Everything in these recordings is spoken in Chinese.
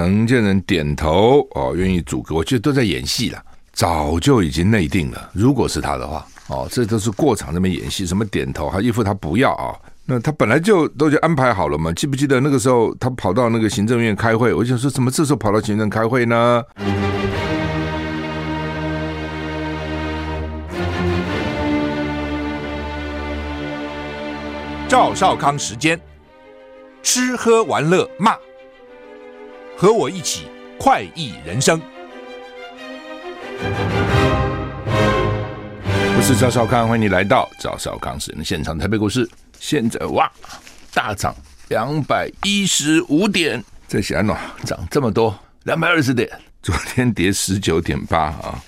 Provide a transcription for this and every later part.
陈建仁点头哦，愿意组阁，我觉得都在演戏了，早就已经内定了。如果是他的话，哦，这都是过场那边演戏，什么点头，还一副他不要啊、哦。那他本来就都已经安排好了嘛？记不记得那个时候他跑到那个行政院开会？我就说，怎么这时候跑到行政开会呢？赵少康时间，吃喝玩乐骂，和我一起快意人生。我是赵少康，欢迎你来到赵少康时间的现场。台北股市现在哇大涨两百一十五点，这显然喏涨这么多，两百二十点。昨天跌十九点八啊，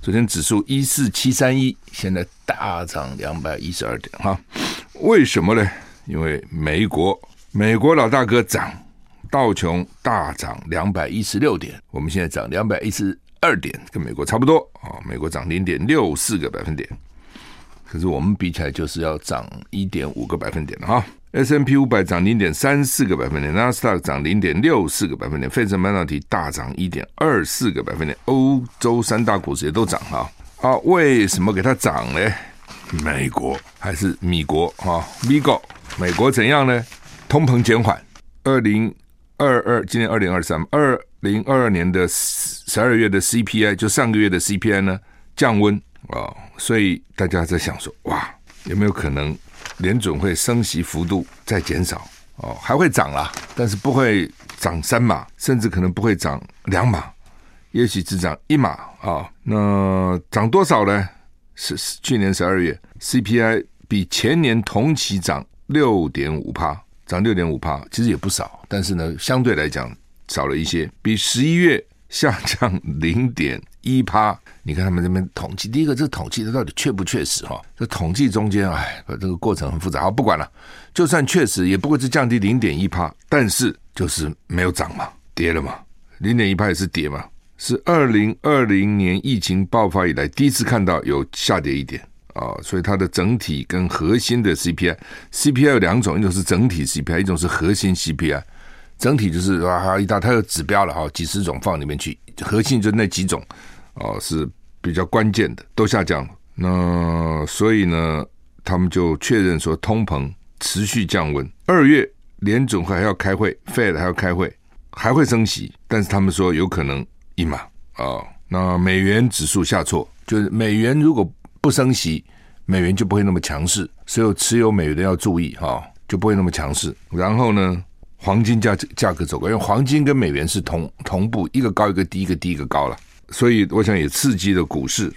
昨天指数一四七三一，现在大涨两百一十二点哈。为什么呢？因为美国美国老大哥涨，道琼大涨两百一十六点，我们现在涨两百一十二点，跟美国差不多啊。美国涨零点六四个百分点，可是我们比起来就是要涨一点五个百分点了哈。S&P 五百涨零点三四个百分点，纳斯达克涨零点六四个百分点，费城半导体大涨一点二四个百分点，欧洲三大股市也都涨哈。啊，为什么给它涨呢？美国还是米国啊？美国，美国怎样呢？通膨减缓，二零二二，今年二零二三，二零二二年的十二月的 CPI 就上个月的 CPI 呢降温啊，所以大家在想说，哇，有没有可能联准会升息幅度再减少哦？还会涨啦，但是不会涨三码，甚至可能不会涨两码，也许只涨一码啊。那涨多少呢？是去年十二月 CPI 比前年同期涨六点五趴，涨六点五趴，其实也不少，但是呢，相对来讲少了一些，比十一月下降零点一趴。你看他们这边统计，第一个这统计它到底确不确实哈？这统计中间，哎，这个过程很复杂。好，不管了，就算确实，也不过是降低零点一趴，但是就是没有涨嘛，跌了嘛，零点一趴也是跌嘛。是二零二零年疫情爆发以来第一次看到有下跌一点啊，所以它的整体跟核心的 CPI，CPI 有两种，一种是整体 CPI，一种是核心 CPI。整体就是啊一大它有指标了哈，几十种放里面去，核心就那几种哦是比较关键的，都下降了。那所以呢，他们就确认说通膨持续降温，二月联准会还要开会，Fed 还要开会，还会升息，但是他们说有可能。一码啊，那美元指数下挫，就是美元如果不升息，美元就不会那么强势，所以有持有美元的要注意哈，就不会那么强势。然后呢，黄金价价格走高，因为黄金跟美元是同同步，一个高一个低，一个低一个高了，所以我想也刺激了股市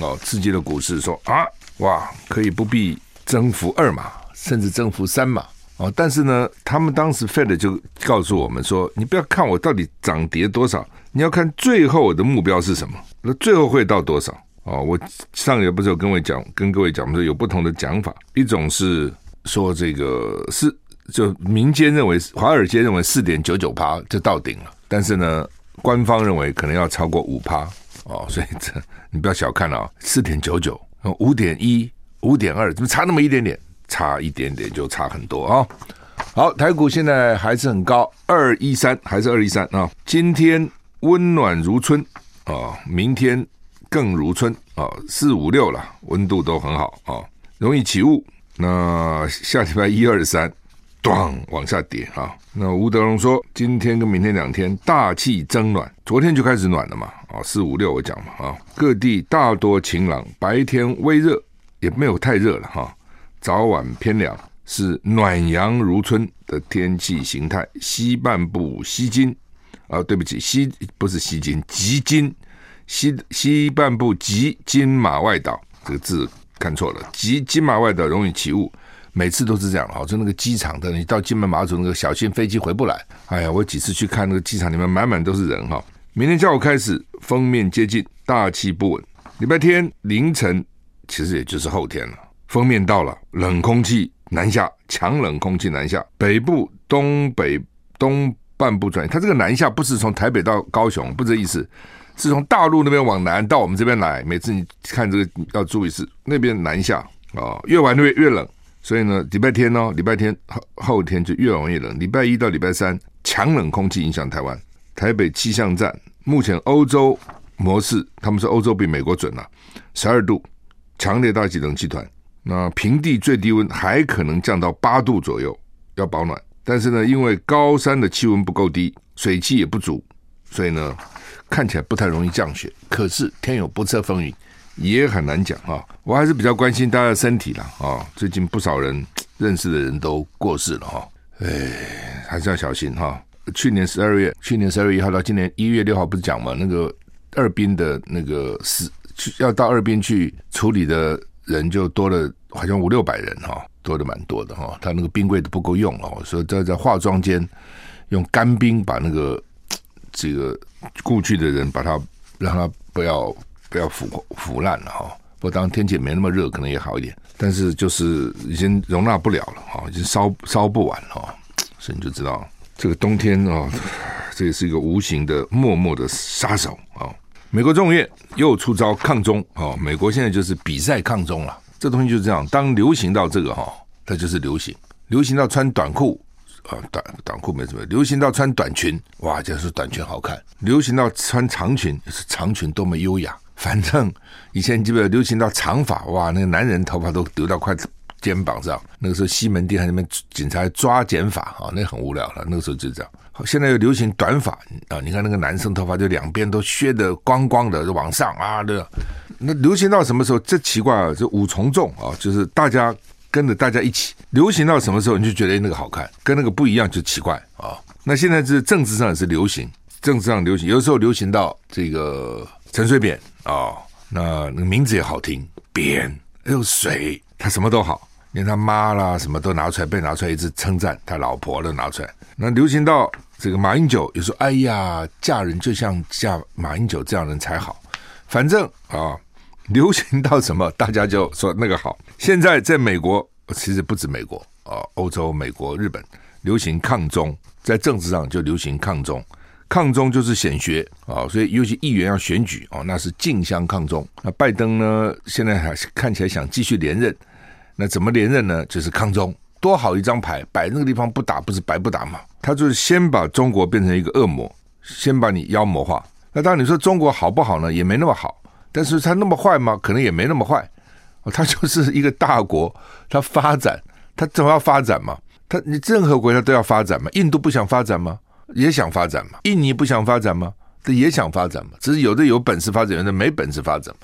哦，刺激了股市说啊，哇，可以不必增幅二码，甚至增幅三码。哦，但是呢，他们当时 Fed 就告诉我们说，你不要看我到底涨跌多少，你要看最后我的目标是什么。那最后会到多少？哦，我上个月不是有跟我讲，跟各位讲我们说有不同的讲法，一种是说这个是就民间认为，华尔街认为四点九九趴就到顶了，但是呢，官方认为可能要超过五趴。哦，所以这你不要小看了啊，四点九九，五点一，五点二，怎么差那么一点点？差一点点就差很多啊！好，台股现在还是很高，二一三还是二一三啊。今天温暖如春啊，明天更如春啊，四五六了，温度都很好啊，容易起雾。那下礼拜一二三，咣往下跌啊。那吴德荣说，今天跟明天两天大气增暖，昨天就开始暖了嘛啊，四五六我讲嘛啊，各地大多晴朗，白天微热，也没有太热了哈。早晚偏凉，是暖阳如春的天气形态。西半部西金啊，对不起，西不是西金，吉金西西半部及金马外岛，这个字看错了。及金马外岛容易起雾，每次都是这样。好，就那个机场的，你到金门马祖那个小心飞机回不来。哎呀，我几次去看那个机场里面满满都是人哈。明天下午开始封面接近，大气不稳。礼拜天凌晨，其实也就是后天了。封面到了，冷空气南下，强冷空气南下，北部、东北、东半部转移。它这个南下不是从台北到高雄，不是这意思，是从大陆那边往南到我们这边来。每次你看这个要注意是那边南下啊、越玩越越冷。所以呢，礼拜天、哦，礼拜天后后天就越晚越冷。礼拜一到礼拜三，强冷空气影响台湾，台北气象站目前欧洲模式，他们说欧洲比美国准了，十二度，强烈大气冷气团。那平地最低温还可能降到八度左右，要保暖。但是呢，因为高山的气温不够低，水汽也不足，所以呢，看起来不太容易降雪。可是天有不测风云，也很难讲啊。我还是比较关心大家的身体了啊。最近不少人认识的人都过世了哈，哎，还是要小心哈。去年十二月，去年十二月一号到今年一月六号，不是讲嘛？那个二殡的那个死去要到二殡去处理的人就多了，好像五六百人哈。多的蛮多的哈，他那个冰柜都不够用哦，所以在在化妆间用干冰把那个这个故去的人把它让它不要不要腐腐烂了哈。不过当然天气没那么热，可能也好一点，但是就是已经容纳不了了哈，已经烧烧不完了，所以你就知道这个冬天啊，这也是一个无形的默默的杀手啊。美国众议院又出招抗中啊，美国现在就是比赛抗中了。这东西就是这样，当流行到这个哈，它就是流行；流行到穿短裤啊，短短裤没什么；流行到穿短裙，哇，就是短裙好看；流行到穿长裙，是长裙多么优雅。反正以前基本流行到长发，哇，那个男人头发都留到快肩膀上。那个时候西门町还那边警察抓剪发啊，那很无聊了。那个时候就这样。现在又流行短发啊，你看那个男生头发就两边都削得光光的，就往上啊，对？那流行到什么时候？这奇怪啊！这五重众啊，就是大家跟着大家一起流行到什么时候，你就觉得那个好看，跟那个不一样就奇怪啊。那现在是政治上也是流行，政治上流行，有时候流行到这个陈水扁啊，那那个名字也好听，扁又水，他什么都好，连他妈啦什么都拿出来被拿出来一直称赞，他老婆都拿出来。那流行到这个马英九，有时候哎呀，嫁人就像嫁马英九这样人才好，反正啊。流行到什么，大家就说那个好。现在在美国，其实不止美国啊，欧洲、美国、日本流行抗中，在政治上就流行抗中。抗中就是显学啊，所以尤其议员要选举啊，那是竞相抗中。那拜登呢，现在还是看起来想继续连任，那怎么连任呢？就是抗中，多好一张牌，摆那个地方不打，不是白不打吗？他就是先把中国变成一个恶魔，先把你妖魔化。那当然你说中国好不好呢？也没那么好。但是他那么坏吗？可能也没那么坏，他就是一个大国，他发展，他总要发展嘛。他你任何国家都要发展嘛。印度不想发展吗？也想发展嘛。印尼不想发展吗？他也想发展嘛。只是有的有本事发展，有的没本事发展。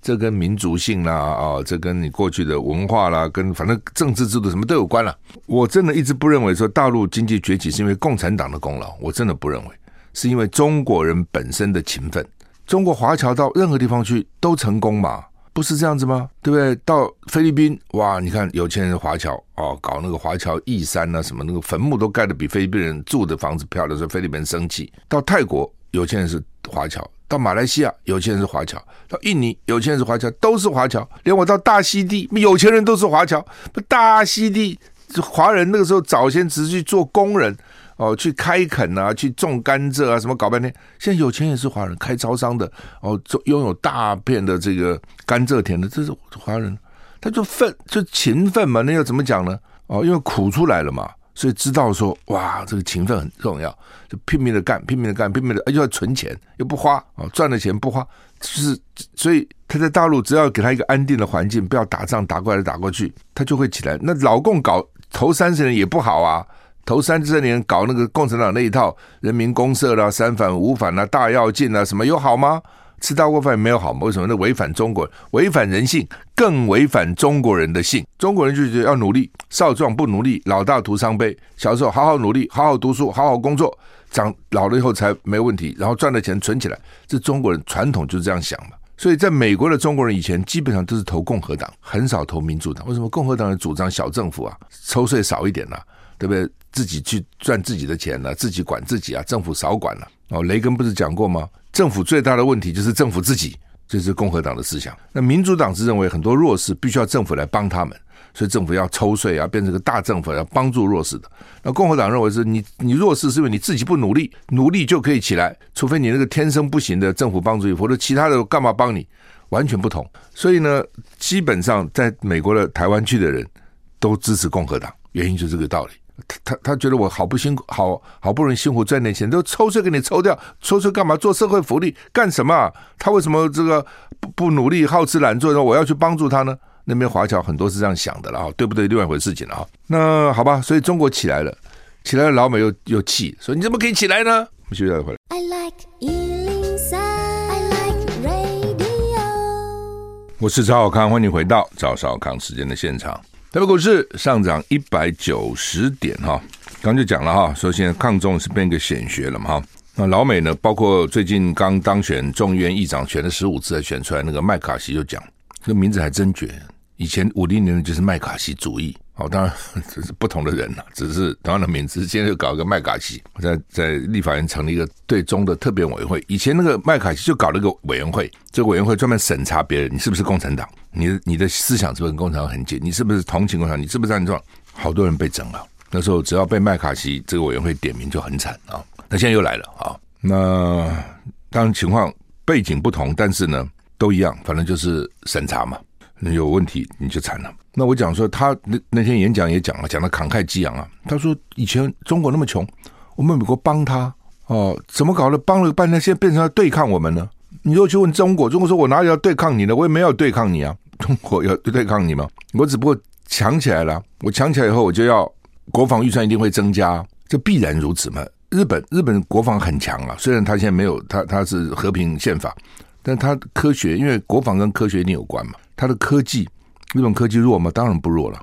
这跟民族性啦啊，这跟你过去的文化啦，跟反正政治制度什么都有关了。我真的一直不认为说大陆经济崛起是因为共产党的功劳，我真的不认为，是因为中国人本身的勤奋。中国华侨到任何地方去都成功嘛？不是这样子吗？对不对？到菲律宾，哇，你看有钱人华侨哦，搞那个华侨义山啊，什么那个坟墓都盖得比菲律宾人住的房子漂亮，所以菲律宾人生气。到泰国有钱人是华侨，到马来西亚有钱人是华侨，到印尼有钱人是华侨，都是华侨。连我到大溪地，有钱人都是华侨。大溪地华人那个时候早先只是去做工人。哦，去开垦啊，去种甘蔗啊，什么搞半天。现在有钱也是华人，开招商的哦，拥有大片的这个甘蔗田的，这是华人，他就奋就勤奋嘛，那要怎么讲呢？哦，因为苦出来了嘛，所以知道说哇，这个勤奋很重要，就拼命的干，拼命的干，拼命的，又要存钱，又不花哦，赚了钱不花，就是所以他在大陆只要给他一个安定的环境，不要打仗打过来打过去，他就会起来。那老共搞头三十年也不好啊。头三十年搞那个共产党那一套，人民公社啦、三反五反啦、大跃进啦，什么有好吗？吃大锅饭没有好吗？为什么？那违反中国人，违反人性，更违反中国人的性。中国人就觉得要努力，少壮不努力，老大徒伤悲。小时候好好努力，好好读书，好好工作，长老了以后才没问题。然后赚的钱存起来，这中国人传统就是这样想嘛。所以在美国的中国人以前基本上都是投共和党，很少投民主党。为什么？共和党人主张小政府啊，抽税少一点呐、啊，对不对？自己去赚自己的钱了，自己管自己啊，政府少管了。哦，雷根不是讲过吗？政府最大的问题就是政府自己，这是共和党的思想。那民主党是认为很多弱势必须要政府来帮他们，所以政府要抽税啊，变成个大政府要帮助弱势的。那共和党认为是你你弱势是因为你自己不努力，努力就可以起来，除非你那个天生不行的政府帮助你，否则其他的干嘛帮你？完全不同。所以呢，基本上在美国的台湾区的人都支持共和党，原因就是这个道理。他他他觉得我好不辛苦，好好不容易辛苦赚点钱，都抽税给你抽掉，抽税干嘛？做社会福利干什么？他为什么这个不不努力、好吃懒做呢？我要去帮助他呢？那边华侨很多是这样想的了啊，对不对？另外一回事情了啊。那好吧，所以中国起来了，起来了，老美又又气，说你怎么可以起来呢？我们休息再回来。I like 我是赵小康，欢迎回到赵少康时间的现场。台北股市上涨一百九十点哈，刚就讲了哈，说现在抗中是变一个显学了嘛哈。那老美呢，包括最近刚当选众议院议长，选了十五次才选出来那个麦卡锡就讲，这名字还真绝。以前五零年的就是麦卡锡主义。哦，当然 这是不同的人了，只是同样的名字。现在又搞一个麦卡锡，在在立法院成立一个对中的特别委员会。以前那个麦卡锡就搞了一个委员会，这个委员会专门审查别人，你是不是共产党？你的你的思想是不是跟共产党很近？你是不是同情共产党？你是不是这样？好多人被整了。那时候只要被麦卡锡这个委员会点名就很惨啊。那现在又来了啊。那当然情况背景不同，但是呢都一样，反正就是审查嘛。那有问题你就惨了。那我讲说，他那那天演讲也讲了，讲的慷慨激昂啊。他说以前中国那么穷，我们美国帮他哦，怎么搞的？帮了半天，现在变成要对抗我们呢？你又去问中国，中国说我哪里要对抗你呢？我也没有对抗你啊。中国要对抗你吗？我只不过强起来了。我强起来以后，我就要国防预算一定会增加，这必然如此嘛。日本日本国防很强啊，虽然他现在没有他他是和平宪法，但他科学，因为国防跟科学一定有关嘛，他的科技。日本科技弱吗？当然不弱了。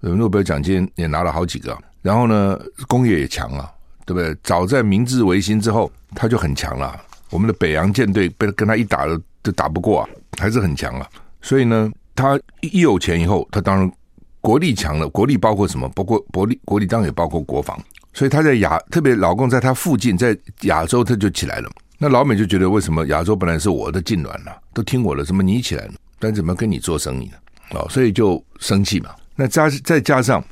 诺贝尔奖金也拿了好几个。然后呢，工业也强了，对不对？早在明治维新之后，他就很强了。我们的北洋舰队被跟他一打了，就打不过啊，还是很强啊。所以呢，他一有钱以后，他当然国力强了。国力包括什么？包括国力，国力当然也包括国防。所以他在亚，特别老共在他附近，在亚洲他就起来了。那老美就觉得，为什么亚洲本来是我的痉挛了，都听我的，怎么你起来了？但怎么跟你做生意呢？哦，所以就生气嘛。那加再加上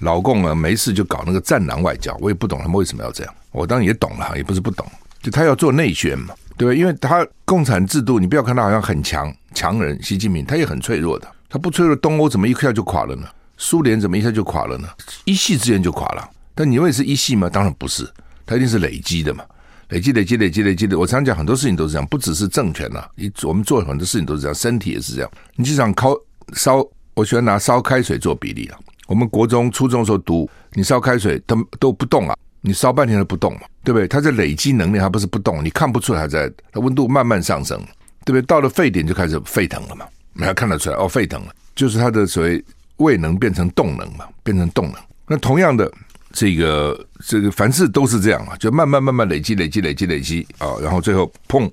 老共啊，没事就搞那个战狼外交，我也不懂他们为什么要这样。我当然也懂了，也不是不懂，就他要做内宣嘛，对？因为他共产制度，你不要看他好像很强强人，习近平他也很脆弱的。他不脆弱，东欧怎么一下就垮了呢？苏联怎么一下就垮了呢？一系之间就垮了。但你认为是一系吗？当然不是，他一定是累积的嘛，累积、累积、累积、累积的。我常讲很多事情都是这样，不只是政权呐，你我们做很多事情都是这样，身体也是这样。你就想靠。烧，我喜欢拿烧开水做比例啊。我们国中、初中的时候读，你烧开水都都不动啊，你烧半天都不动嘛，对不对？它在累积能量，它不是不动，你看不出来它在，它温度慢慢上升，对不对？到了沸点就开始沸腾了嘛，你还看得出来哦，沸腾了，就是它的所谓位能变成动能嘛，变成动能。那同样的，这个这个凡事都是这样啊，就慢慢慢慢累积、累积、累积、累积啊，然后最后砰，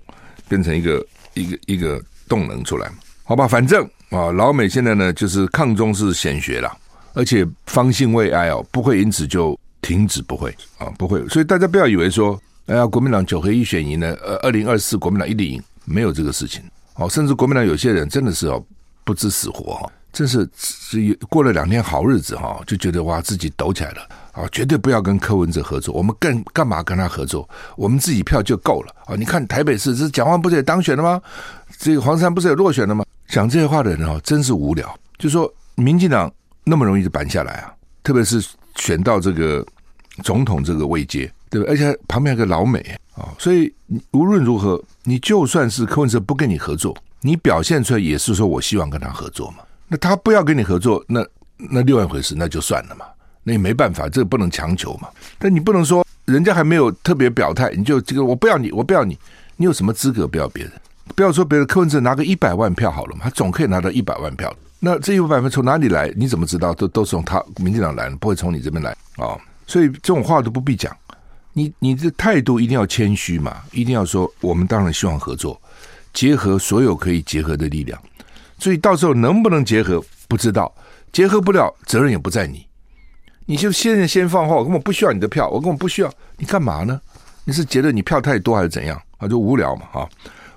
变成一个一个一个动能出来，好吧？反正。啊，老美现在呢，就是抗中是显学了，而且方兴未艾哦，不会因此就停止，不会啊，不会。所以大家不要以为说，哎呀，国民党九合一选赢呢，呃，二零二四国民党一定赢，没有这个事情。哦，甚至国民党有些人真的是哦，不知死活，真是是过了两天好日子哈，就觉得哇，自己抖起来了啊，绝对不要跟柯文哲合作，我们干干嘛跟他合作？我们自己票就够了啊！你看台北市这蒋万不是也当选了吗？这个黄山不是也落选了吗？讲这些话的人哦，真是无聊。就说民进党那么容易就扳下来啊，特别是选到这个总统这个位阶，对不对？而且旁边有个老美啊，所以无论如何，你就算是柯文哲不跟你合作，你表现出来也是说我希望跟他合作嘛。那他不要跟你合作，那那另外一回事，那就算了嘛。那也没办法，这个不能强求嘛。但你不能说人家还没有特别表态，你就这个我不要你，我不要你，你有什么资格不要别人？不要说别的，柯文哲拿个一百万票好了嘛，他总可以拿到一百万票。那这一百分从哪里来？你怎么知道？都都是从他民进党来的，不会从你这边来啊、所以这种话都不必讲。你你的态度一定要谦虚嘛，一定要说我们当然希望合作，结合所有可以结合的力量。所以到时候能不能结合不知道，结合不了责任也不在你。你就现在先放话，我根本不需要你的票，我根本不需要你干嘛呢？你是觉得你票太多还是怎样啊？就无聊嘛啊。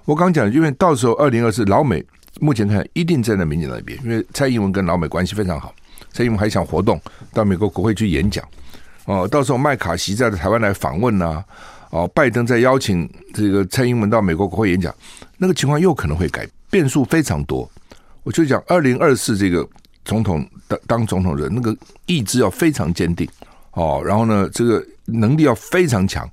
我刚讲，因为到时候二零二四老美目前看一定站在民进党那边，因为蔡英文跟老美关系非常好，蔡英文还想活动到美国国会去演讲哦。到时候麦卡锡在台湾来访问呐、哦，拜登在邀请这个蔡英文到美国国会演讲，那个情况又可能会改，变数非常多。我就讲二零二四这个总统当当总统人，那个意志要非常坚定哦，然后呢，这个能力要非常强。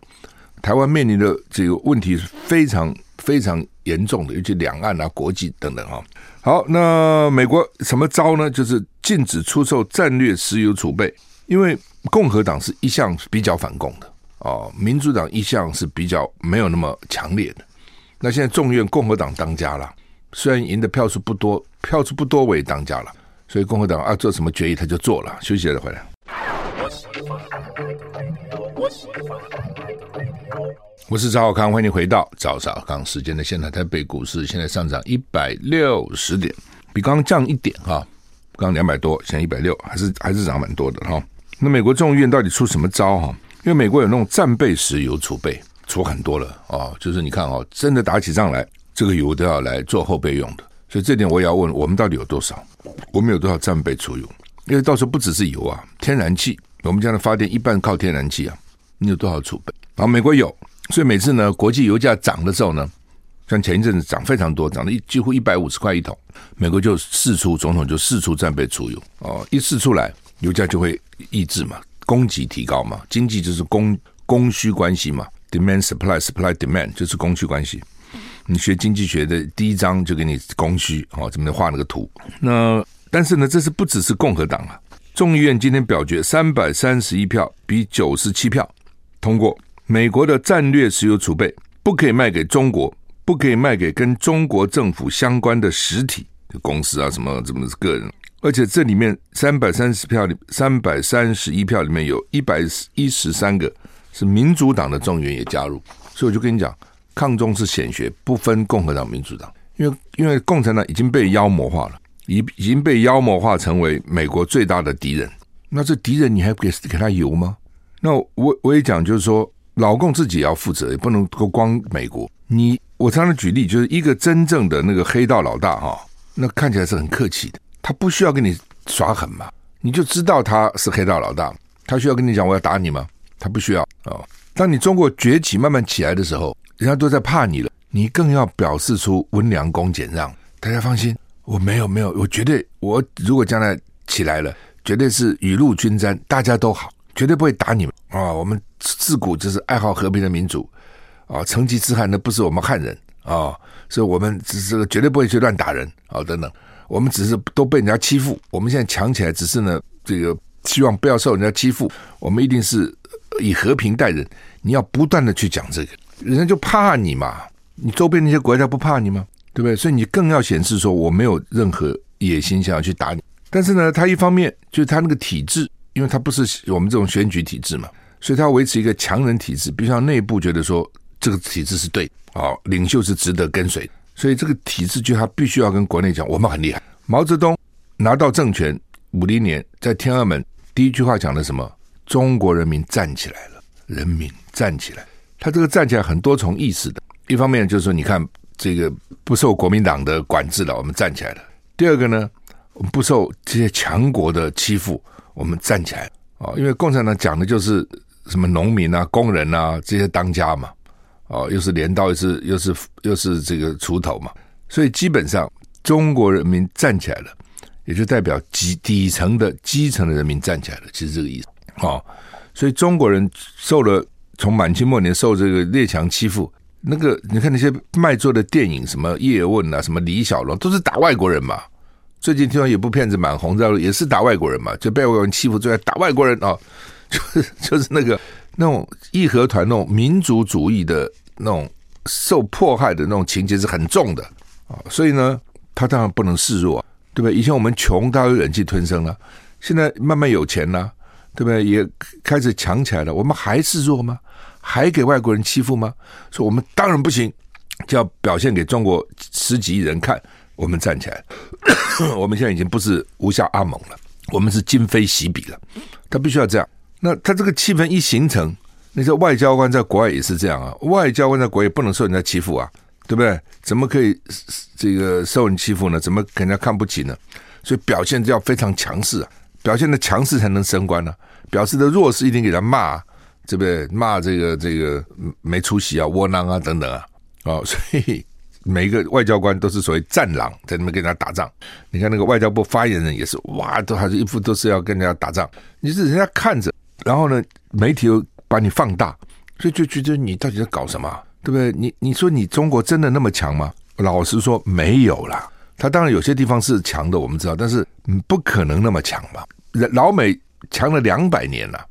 台湾面临的这个问题是非常非常严重的，尤其两岸啊、国际等等啊。好，那美国什么招呢？就是禁止出售战略石油储备，因为共和党是一向比较反共的哦，民主党一向是比较没有那么强烈的。那现在众院共和党当家了，虽然赢的票数不多，票数不多我也当家了，所以共和党要做什么决议他就做了。休息了再回来。我是赵小康，欢迎回到赵少康时间的现场。台北股市现在上涨一百六十点，比刚刚降一点哈，刚刚两百多，现在一百六，还是还是涨蛮多的哈。那美国众议院到底出什么招哈？因为美国有那种战备石油储备，出很多了哦。就是你看哦，真的打起仗来，这个油都要来做后备用的。所以这点我也要问，我们到底有多少？我们有多少战备储油？因为到时候不只是油啊，天然气，我们家的发电一半靠天然气啊，你有多少储备？然后美国有。所以每次呢，国际油价涨的时候呢，像前一阵子涨非常多，涨了一几乎一百五十块一桶，美国就四出总统就四出战备储油哦，一试出来，油价就会抑制嘛，供给提高嘛，经济就是供供需关系嘛，demand supply supply demand 就是供需关系。你学经济学的第一章就给你供需哦，这边画那个图。那但是呢，这是不只是共和党啊，众议院今天表决三百三十一票比九十七票通过。美国的战略石油储备不可以卖给中国，不可以卖给跟中国政府相关的实体、公司啊，什么什么个人。而且这里面三百三十票里，三百三十一票里面有一百一十三个是民主党的众议员也加入，所以我就跟你讲，抗中是显学，不分共和党、民主党，因为因为共产党已经被妖魔化了，已已经被妖魔化成为美国最大的敌人。那这敌人你还给给他油吗？那我我也讲，就是说。老共自己也要负责，也不能够光美国。你我常常举例，就是一个真正的那个黑道老大哈，那看起来是很客气的，他不需要跟你耍狠嘛，你就知道他是黑道老大。他需要跟你讲我要打你吗？他不需要啊。当你中国崛起慢慢起来的时候，人家都在怕你了，你更要表示出温良恭俭让。大家放心，我没有没有，我绝对我如果将来起来了，绝对是雨露均沾，大家都好。绝对不会打你们啊！我们自古就是爱好和平的民族啊，成吉思汗那不是我们汉人啊，所以我们只是绝对不会去乱打人啊等等。我们只是都被人家欺负，我们现在强起来，只是呢这个希望不要受人家欺负。我们一定是以和平待人。你要不断的去讲这个，人家就怕你嘛。你周边那些国家不怕你吗？对不对？所以你更要显示说我没有任何野心想要去打你。但是呢，他一方面就是他那个体制。因为他不是我们这种选举体制嘛，所以他要维持一个强人体制，必须要内部觉得说这个体制是对的，啊，领袖是值得跟随，所以这个体制就他必须要跟国内讲，我们很厉害。毛泽东拿到政权五零年，在天安门第一句话讲的什么？中国人民站起来了，人民站起来。他这个站起来很多重意思的，一方面就是说，你看这个不受国民党的管制了，我们站起来了；第二个呢，我们不受这些强国的欺负。我们站起来啊！因为共产党讲的就是什么农民啊、工人啊这些当家嘛，哦，又是镰刀，又是又是又是这个锄头嘛，所以基本上中国人民站起来了，也就代表基底层的基层的人民站起来了，其实这个意思哦。所以中国人受了从满清末年受这个列强欺负，那个你看那些卖座的电影，什么叶问啊，什么李小龙，都是打外国人嘛。最近听说有部片子蛮红，知道也是打外国人嘛，就被外国人欺负，最爱打外国人啊、哦，就是 就是那个那种义和团那种民族主义的那种受迫害的那种情节是很重的啊，所以呢，他当然不能示弱，对不对？以前我们穷，他有忍气吞声了，现在慢慢有钱了，对不对？也开始强起来了，我们还示弱吗？还给外国人欺负吗？说我们当然不行，就要表现给中国十几亿人看。我们站起来，我们现在已经不是吴下阿蒙了，我们是今非昔比了。他必须要这样。那他这个气氛一形成，那些外交官在国外也是这样啊。外交官在国外也不能受人家欺负啊，对不对？怎么可以这个受人欺负呢？怎么给人家看不起呢？所以表现要非常强势啊，表现的强势才能升官呢、表示的弱势一定给他骂、啊，对不对？骂这个这个没出息啊、窝囊啊等等啊。哦，所以。每一个外交官都是所谓战狼，在那边跟人家打仗。你看那个外交部发言人也是，哇，都还是一副都是要跟人家打仗。你是人家看着然后呢，媒体又把你放大，所以就觉得你到底在搞什么，对不对？你你说你中国真的那么强吗？老实说，没有啦。他当然有些地方是强的，我们知道，但是不可能那么强吧？老美强了两百年了，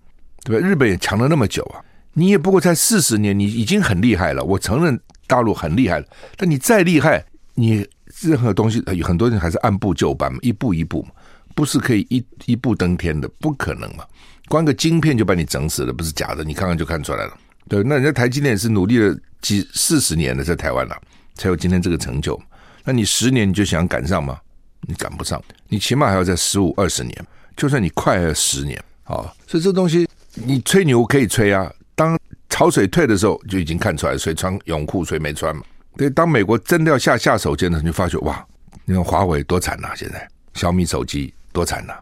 对不对？日本也强了那么久啊，你也不过才四十年，你已经很厉害了。我承认大陆很厉害了，但你再厉害，你任何东西有很多人还是按部就班嘛，一步一步嘛，不是可以一一步登天的，不可能嘛。光个晶片就把你整死了，不是假的，你看看就看出来了。对，那人家台积电是努力了几四十年了，在台湾了，才有今天这个成就。那你十年你就想赶上吗？你赶不上，你起码还要在十五二十年。就算你快了十年啊，所以这东西你吹牛可以吹啊。当潮水退的时候，就已经看出来谁穿泳裤谁没穿嘛。对，当美国真的要下下手锏的时候，你就发觉哇，你看华为多惨呐、现在小米手机多惨呐！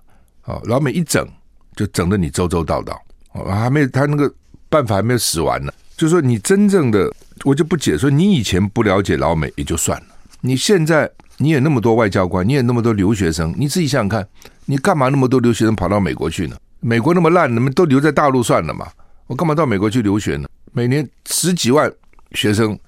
哦，老美一整就整得你周周到到哦，还没他那个办法还没有使完呢。就说你真正的我就不解说，你以前不了解老美也就算了。你现在你也那么多外交官，你也那么多留学生，你自己想想看，你干嘛那么多留学生跑到美国去呢？美国那么烂，你们都留在大陆算了嘛？我干嘛到美国去留学呢？每年十几万学生，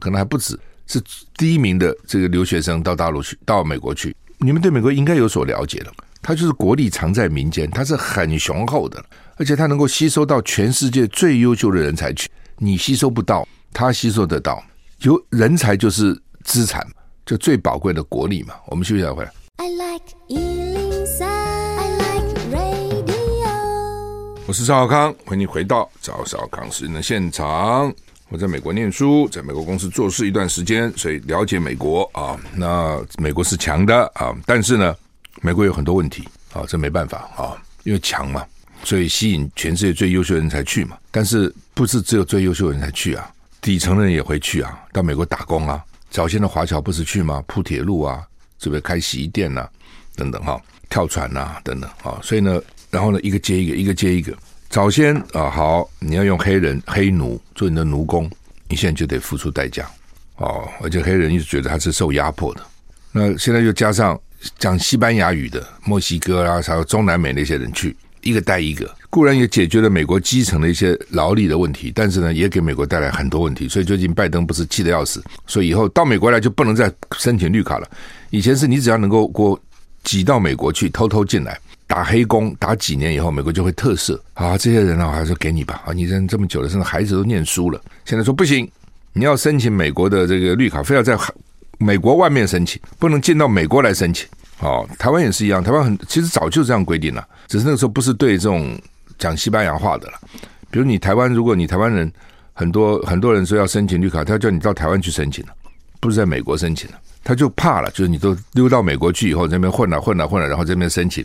可能还不止，是第一名的这个留学生到大陆去，到美国去。你们对美国应该有所了解了，它就是国力藏在民间，它是很雄厚的，而且它能够吸收到全世界最优秀的人才去，你吸收不到，它吸收得到。有人才就是资产。就最宝贵的国力嘛，我们休息一下回来。I like 103, I like radio。我是赵少康，欢迎你回到赵少康时人的现场。我在美国念书，在美国公司做事一段时间，所以了解美国啊。那美国是强的啊，但是呢，美国有很多问题啊，这没办法啊，因为强嘛，所以吸引全世界最优秀人才去嘛。但是不是只有最优秀人才去啊？底层人也会去啊，到美国打工啊。早先的华侨不是去吗？铺铁路啊，这边开洗衣店呐、啊，等等哈、跳船呐、啊，等等啊、所以呢，然后呢，一个接一个，一个接一个。早先啊，好，你要用黑人黑奴做你的奴工，你现在就得付出代价哦。而且黑人一直觉得他是受压迫的。那现在又加上讲西班牙语的墨西哥啊，还有中南美那些人去。一个带一个，固然也解决了美国基层的一些劳力的问题，但是呢，也给美国带来很多问题。所以最近拜登不是气得要死，所以以后到美国来就不能再申请绿卡了。以前是你只要能够过挤到美国去，偷偷进来打黑工，打几年以后，美国就会特赦啊。这些人呢，还是给你吧啊，你人这么久了，甚至孩子都念书了，现在说不行，你要申请美国的这个绿卡，非要在美国外面申请，不能进到美国来申请。哦，台湾也是一样，台湾很其实早就这样规定了，只是那个时候不是对这种讲西班牙话的了。比如你台湾，如果你台湾人很多很多人说要申请绿卡，他叫你到台湾去申请了，不是在美国申请了，他就怕了，就是你都溜到美国去以后，在那边混了混了混了，然后这边申请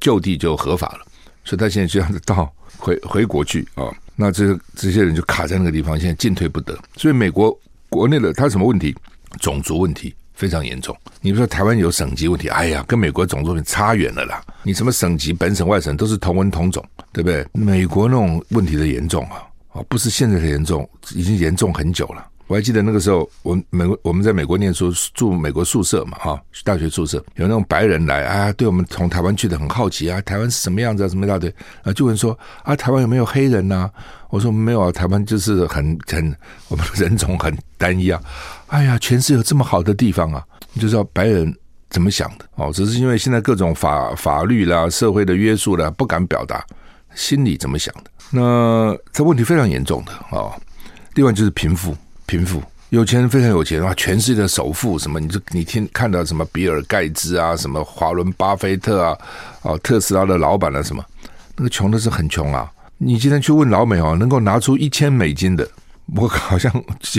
就地就合法了，所以他现在这样子到回回国去啊、那这这些人就卡在那个地方，现在进退不得。所以美国国内的他什么问题？种族问题。非常严重。你比如说台湾有省级问题，哎呀，跟美国种族问题差远了啦。你什么省级、本省、外省都是同文同种，对不对？美国那种问题的严重啊，啊，不是现在的严重，已经严重很久了。我还记得那个时候，我美我们在美国念书，住美国宿舍嘛，哈，大学宿舍有那种白人来啊，对我们从台湾去的很好奇啊，台湾是什么样子啊，什么一大堆啊，就问说啊，台湾有没有黑人呐、我说没有啊，台湾就是很很我们人种很单一啊。哎呀，全世界有这么好的地方啊！你就知道白人怎么想的哦，只是因为现在各种法法律啦、社会的约束啦，不敢表达心里怎么想的。那这问题非常严重的哦。另外就是贫富，贫富有钱人非常有钱啊，全世界的首富什么，你就你听看到什么比尔盖茨啊，什么华伦巴菲特啊，哦特斯拉的老板啊什么，那个穷的是很穷啊。你今天去问老美哦，能够拿出一千美金的，我好像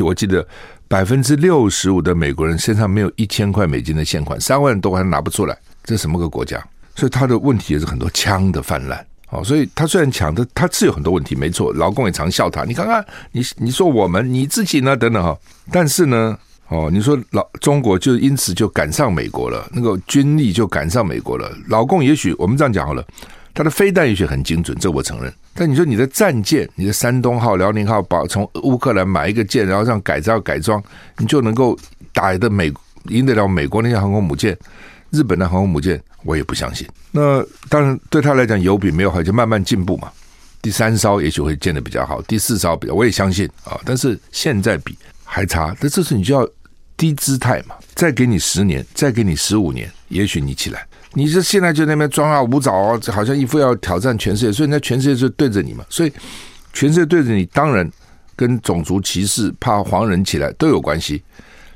我记得百分之六十五的美国人身上没有一千块美金的现款，三万多还拿不出来，这什么个国家？所以他的问题也是很多枪的泛滥。哦，所以他虽然强，他他是有很多问题，没错，劳工也常笑他。你看看你，你说我们，你自己呢？等等哈。但是呢，哦，你说老中国就因此就赶上美国了，那个军力就赶上美国了。老共也许我们这样讲好了。他的飞弹也许很精准，这我承认。但你说你的战舰，你的山东号、辽宁号，把从乌克兰买一个舰，然后让改造改装，你就能够打得美赢得了美国那些航空母舰、日本的航空母舰，我也不相信。那当然对他来讲有比没有好，就慢慢进步嘛。第三艘也许会建得比较好，第四艘比较我也相信啊。但是现在比还差，那这次你就要低姿态嘛。再给你十年，再给你十五年，也许你起来。你这现在就那边装啊舞爪啊，好像一副要挑战全世界，所以那全世界就对着你嘛。所以全世界对着你，当然跟种族歧视、怕黄人起来都有关系。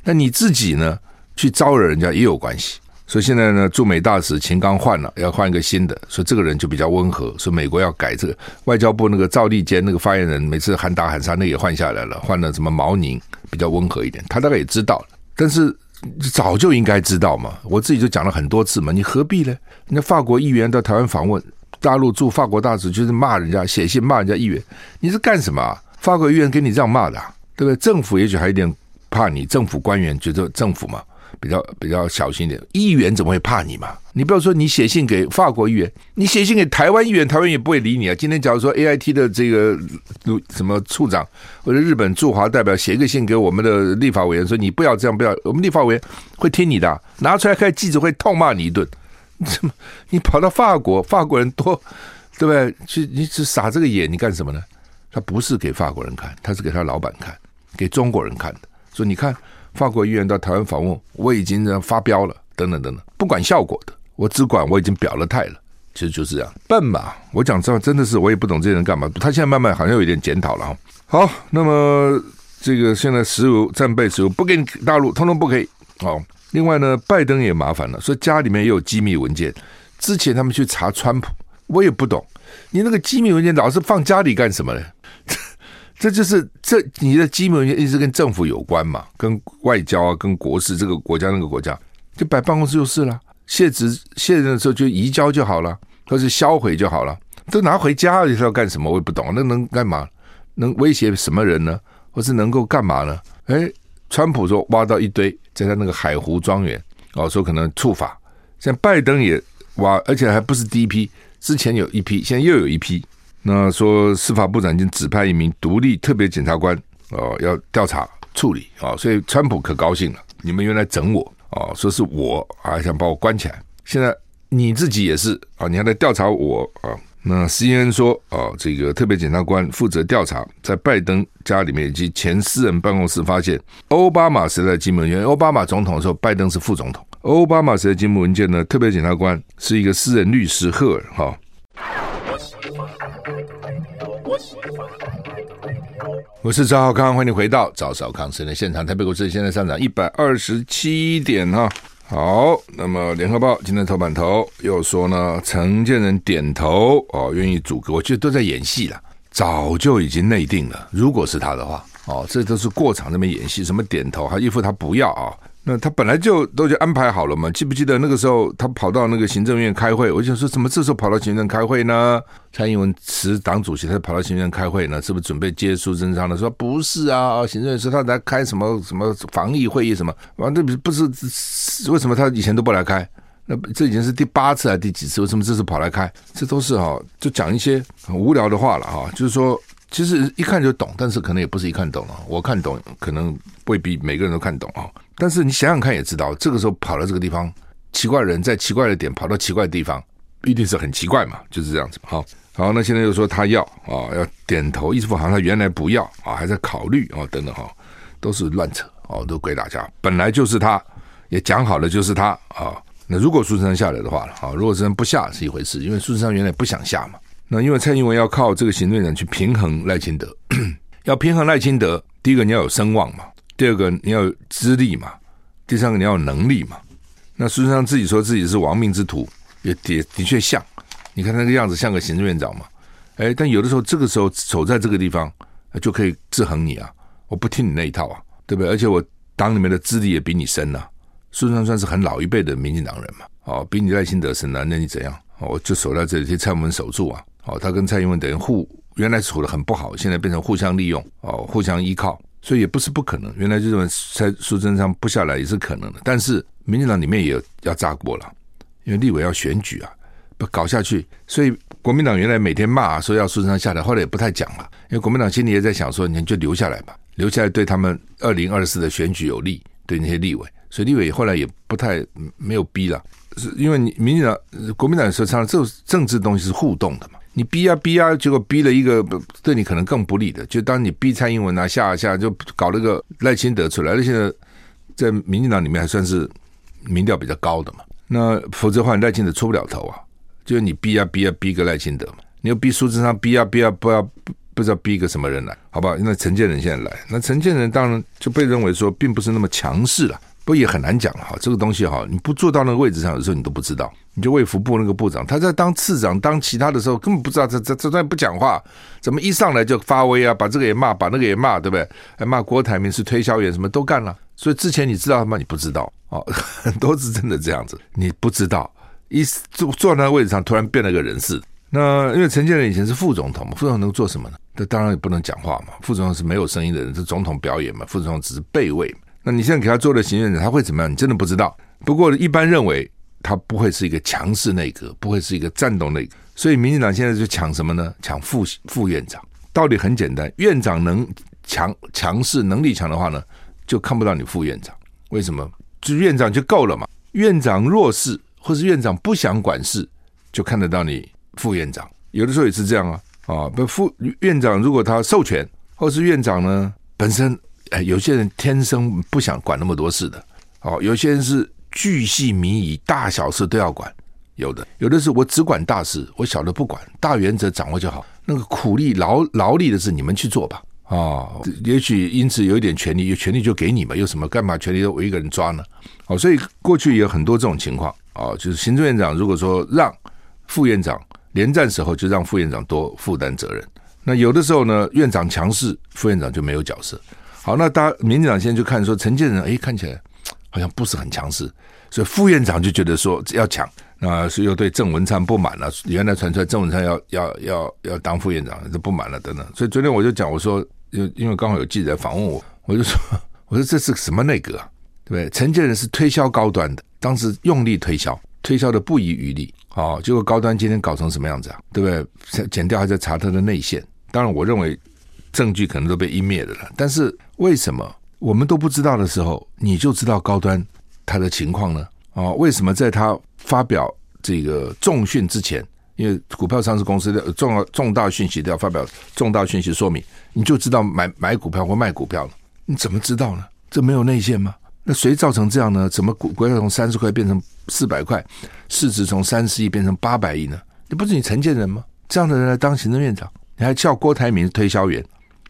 那你自己呢，去招惹人家也有关系。所以现在呢，驻美大使秦刚换了，要换一个新的，所以这个人就比较温和。说美国要改这个外交部那个赵立坚那个发言人，每次喊打喊杀，那也换下来了，换了什么毛宁，比较温和一点。他大概也知道，但是。早就应该知道嘛，我自己就讲了很多次嘛，你何必呢？那法国议员到台湾访问，大陆驻法国大使就是骂人家，写信骂人家议员，你是干什么啊？法国议员给你这样骂的，对不对？政府也许还有点怕你，政府官员觉得政府嘛。比较比较小心一点，议员怎么会怕你嘛？你不要说你写信给法国议员，你写信给台湾议员，台湾也不会理你啊。今天假如说 AIT 的这个什么处长或者日本驻华代表写一个信给我们的立法委员，说你不要这样，不要，我们立法委员会听你的，拿出来开记者会痛骂你一顿。怎 么你跑到法国，法国人多，对不对？去你只傻这个眼，你干什么呢？他不是给法国人看，他是给他老板看，给中国人看的。说你看。法国议员到台湾访问，我已经发飙了，等等等等，不管效果的，我只管我已经表了态了，其实就是这样，笨嘛！我讲这真的是我也不懂这些人干嘛。他现在慢慢好像有点检讨了哈。好，那么这个现在石油战备石油不给你大陆，通通不可以。好，另外呢，拜登也麻烦了，说家里面也有机密文件，之前他们去查川普，我也不懂，你那个机密文件老是放家里干什么呢？这就是这你的基本一直跟政府有关嘛，跟外交啊，跟国事这个国家那个国家，就摆办公室就是了。卸职卸任的时候就移交就好了，或是销毁就好了。都拿回家你是要干什么？我也不懂，那能干嘛？能威胁什么人呢？或是能够干嘛呢？哎，川普说挖到一堆，在他那个海湖庄园哦，说可能触法。像拜登也挖，而且还不是第一批，之前有一批，现在又有一批。那说司法部长已经指派一名独立特别检察官哦，要调查处理啊，所以川普可高兴了。你们原来整我哦，说是我还想把我关起来，现在你自己也是啊，你还在调查我啊。那 CNN 说啊，这个特别检察官负责调查，在拜登家里面以及前私人办公室发现奥巴马时代机密文件。奥巴马总统的时候，拜登是副总统。奥巴马时代机密文件呢，特别检察官是一个私人律师赫尔哈。我是赵少康，欢迎回到赵少康时间现场。台北股市现在上涨一百二十七点哈。好，那么联合报今天头版头又说呢，承建人点头哦，愿意组阁，我觉得都在演戏了，早就已经内定了。如果是他的话，哦，这都是过场那边演戏，什么点头，还一副他不要啊。那他本来就都就安排好了嘛？记不记得那个时候他跑到那个行政院开会？我想说，怎么这时候跑到行政开会呢？蔡英文辞党主席，他跑到行政院开会呢？是不是准备接苏贞昌的？说不是啊，行政院说他来开什么什么防疫会议什么？完，这不是为什么他以前都不来开？那这已经是第八次还是第几次？为什么这次跑来开？这都是哈，就讲一些很无聊的话了哈。就是说，其实一看就懂，但是可能也不是一看懂啊。我看懂，可能未必每个人都看懂啊。但是你想想看，也知道这个时候跑到这个地方，奇怪人在奇怪的点跑到奇怪的地方，一定是很奇怪嘛，就是这样子。好，好，那现在又说他要啊，要点头，意思好像他原来不要啊，还在考虑啊，等等哈，都是乱扯哦，都鬼打架。本来就是他，也讲好了就是他啊。那如果苏贞昌下来的话了啊，如果苏贞昌不下是一回事，因为苏贞昌原来不想下嘛。那因为蔡英文要靠这个行政院长去平衡赖清德，要平衡赖清德，第一个你要有声望嘛。第二个你要有资历嘛，第三个你要有能力嘛。那苏贞昌自己说自己是亡命之徒，也的的确像，你看那个样子像个行政院长嘛。哎，但有的时候这个时候守在这个地方就可以制衡你啊，我不听你那一套啊，对不对？而且我党里面的资历也比你深呐、啊。苏贞昌算是很老一辈的民进党人嘛，哦，比你赖清德深啊，那你怎样？我就守在这里替蔡英文守住啊。哦，他跟蔡英文等于互原来处得很不好，现在变成互相利用哦，互相依靠。所以也不是不可能，原来就认为在苏贞昌不下来也是可能的，但是民进党里面也要炸锅了，因为立委要选举啊，不搞下去，所以国民党原来每天骂说要苏贞昌下来，后来也不太讲了，因为国民党心里也在想说，你就留下来吧，留下来对他们二零二四的选举有利，对那些立委，所以立委后来也不太没有逼了，是因为你民进党国民党说唱这政治东西是互动的嘛。你逼啊逼啊，结果逼了一个对你可能更不利的，就当你逼蔡英文啊下下就搞了个赖清德出来，赖清德在民进党里面还算是民调比较高的嘛。那否则的话，赖清德出不了头啊。就是你逼啊逼啊逼个赖清德嘛，你又逼苏贞昌，逼啊逼啊不要不知道逼个什么人来，好不好？那陈建仁现在来，那陈建仁当然就被认为说并不是那么强势了。不也很难讲哈，这个东西哈，你不坐到那个位置上的时候，你都不知道。你就卫福部那个部长，他在当次长、当其他的时候，根本不知道这这这段不讲话，怎么一上来就发威啊？把这个也骂，把那个也骂，对不对？还骂郭台铭是推销员，什么都干了。所以之前你知道吗？你不知道哦，很多是真的这样子，你不知道。一坐坐在那个位置上，突然变了个人事。那因为陈建仁以前是副总统嘛，副总统能做什么呢？那当然也不能讲话嘛。副总统是没有声音的人，是总统表演嘛。副总统只是备位嘛。那你现在给他做了行院长，他会怎么样？你真的不知道。不过一般认为他不会是一个强势内阁，不会是一个战斗内阁。所以民进党现在就抢什么呢？抢副副院长。道理很简单，院长能强强势能力强的话呢，就看不到你副院长。为什么？就院长就够了嘛。院长弱势或是院长不想管事，就看得到你副院长。有的时候也是这样啊啊！不副院长如果他授权，或是院长呢本身。有些人天生不想管那么多事的，哦，有些人是巨细靡遗，大小事都要管，有的，有的是我只管大事，我小的不管，大原则掌握就好。那个苦力劳劳力的事，你们去做吧，啊、哦，也许因此有一点权力，有权力就给你们，有什么干嘛权力都我一个人抓呢？哦，所以过去有很多这种情况，哦，就是行政院长如果说让副院长连战时候，就让副院长多负担责任。那有的时候呢，院长强势，副院长就没有角色。好，那大家民进党现在就看说陈建仁，哎，看起来好像不是很强势，所以副院长就觉得说要抢，那所以又对郑文灿不满了。原来传出来郑文灿要要要要当副院长，这不满了等等。所以昨天我就讲，我说，因因为刚好有记者访问我，我就说，我说这是什么内阁啊？对不对？陈建仁是推销高端的，当时用力推销，推销的不遗余力。好，结果高端今天搞成什么样子啊？对不对？剪掉还在查他的内线。当然，我认为。证据可能都被湮灭了了，但是为什么我们都不知道的时候，你就知道高端他的情况呢？啊、哦，为什么在他发表这个重讯之前，因为股票上市公司的重要重大讯息都要发表重大讯息说明，你就知道买买股票或卖股票了？你怎么知道呢？这没有内线吗？那谁造成这样呢？怎么股股票从三十块变成四百块，市值从三十亿变成八百亿呢？你不是你承建人吗？这样的人来当行政院长，你还叫郭台铭推销员？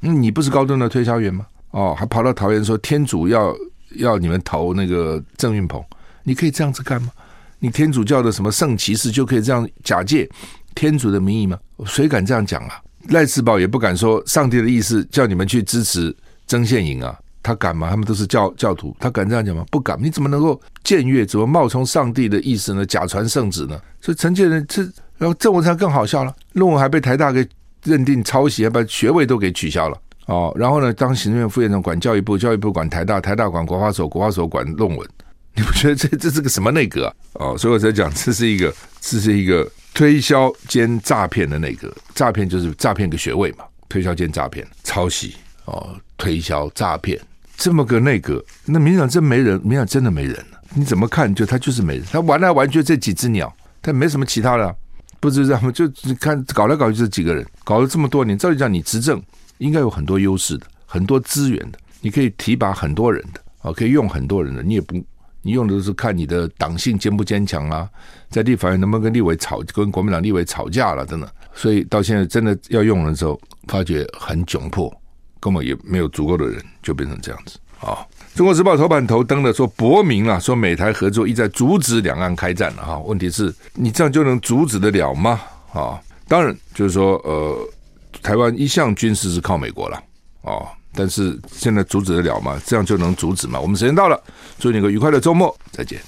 那你不是高端的推销员吗？哦，还跑到桃园说天主要要你们投那个郑运鹏，你可以这样子干吗？你天主教的什么圣骑士就可以这样假借天主的名义吗？谁敢这样讲啊？赖世宝也不敢说上帝的意思叫你们去支持曾宪莹啊，他敢吗？他们都是教教徒，他敢这样讲吗？不敢。你怎么能够僭越？怎么冒充上帝的意思呢？假传圣旨呢？所以陈建仁这，然后郑文灿更好笑了，论文还被台大给。认定抄袭，还把学位都给取消了哦。然后呢，当行政院副院长管教育部，教育部管台大，台大管国发所，国发所管论文。你不觉得这这是个什么内阁啊？哦，所以我才讲这是一个这是一个推销兼诈骗的内阁。诈骗就是诈骗个学位嘛，推销兼诈骗，抄袭哦，推销诈骗这么个内阁，那民进党真没人，民进党真的没人了。你怎么看？就他就是没人，他玩来玩去这几只鸟，他没什么其他的。不知道？就你看搞来搞去这几个人，搞了这么多年，照理讲你执政应该有很多优势的，很多资源的，你可以提拔很多人的啊，可以用很多人的。你也不，你用的是看你的党性坚不坚强啊，在立法院能不能跟立委吵，跟国民党立委吵架了，等等。所以到现在真的要用的时候，发觉很窘迫，根本也没有足够的人，就变成这样子啊。中国时报头版头登的说，伯明啊，说美台合作意在阻止两岸开战了哈。问题是，你这样就能阻止得了吗？啊，当然就是说，呃，台湾一向军事是靠美国了哦，但是现在阻止得了吗？这样就能阻止吗？我们时间到了，祝你个愉快的周末，再见。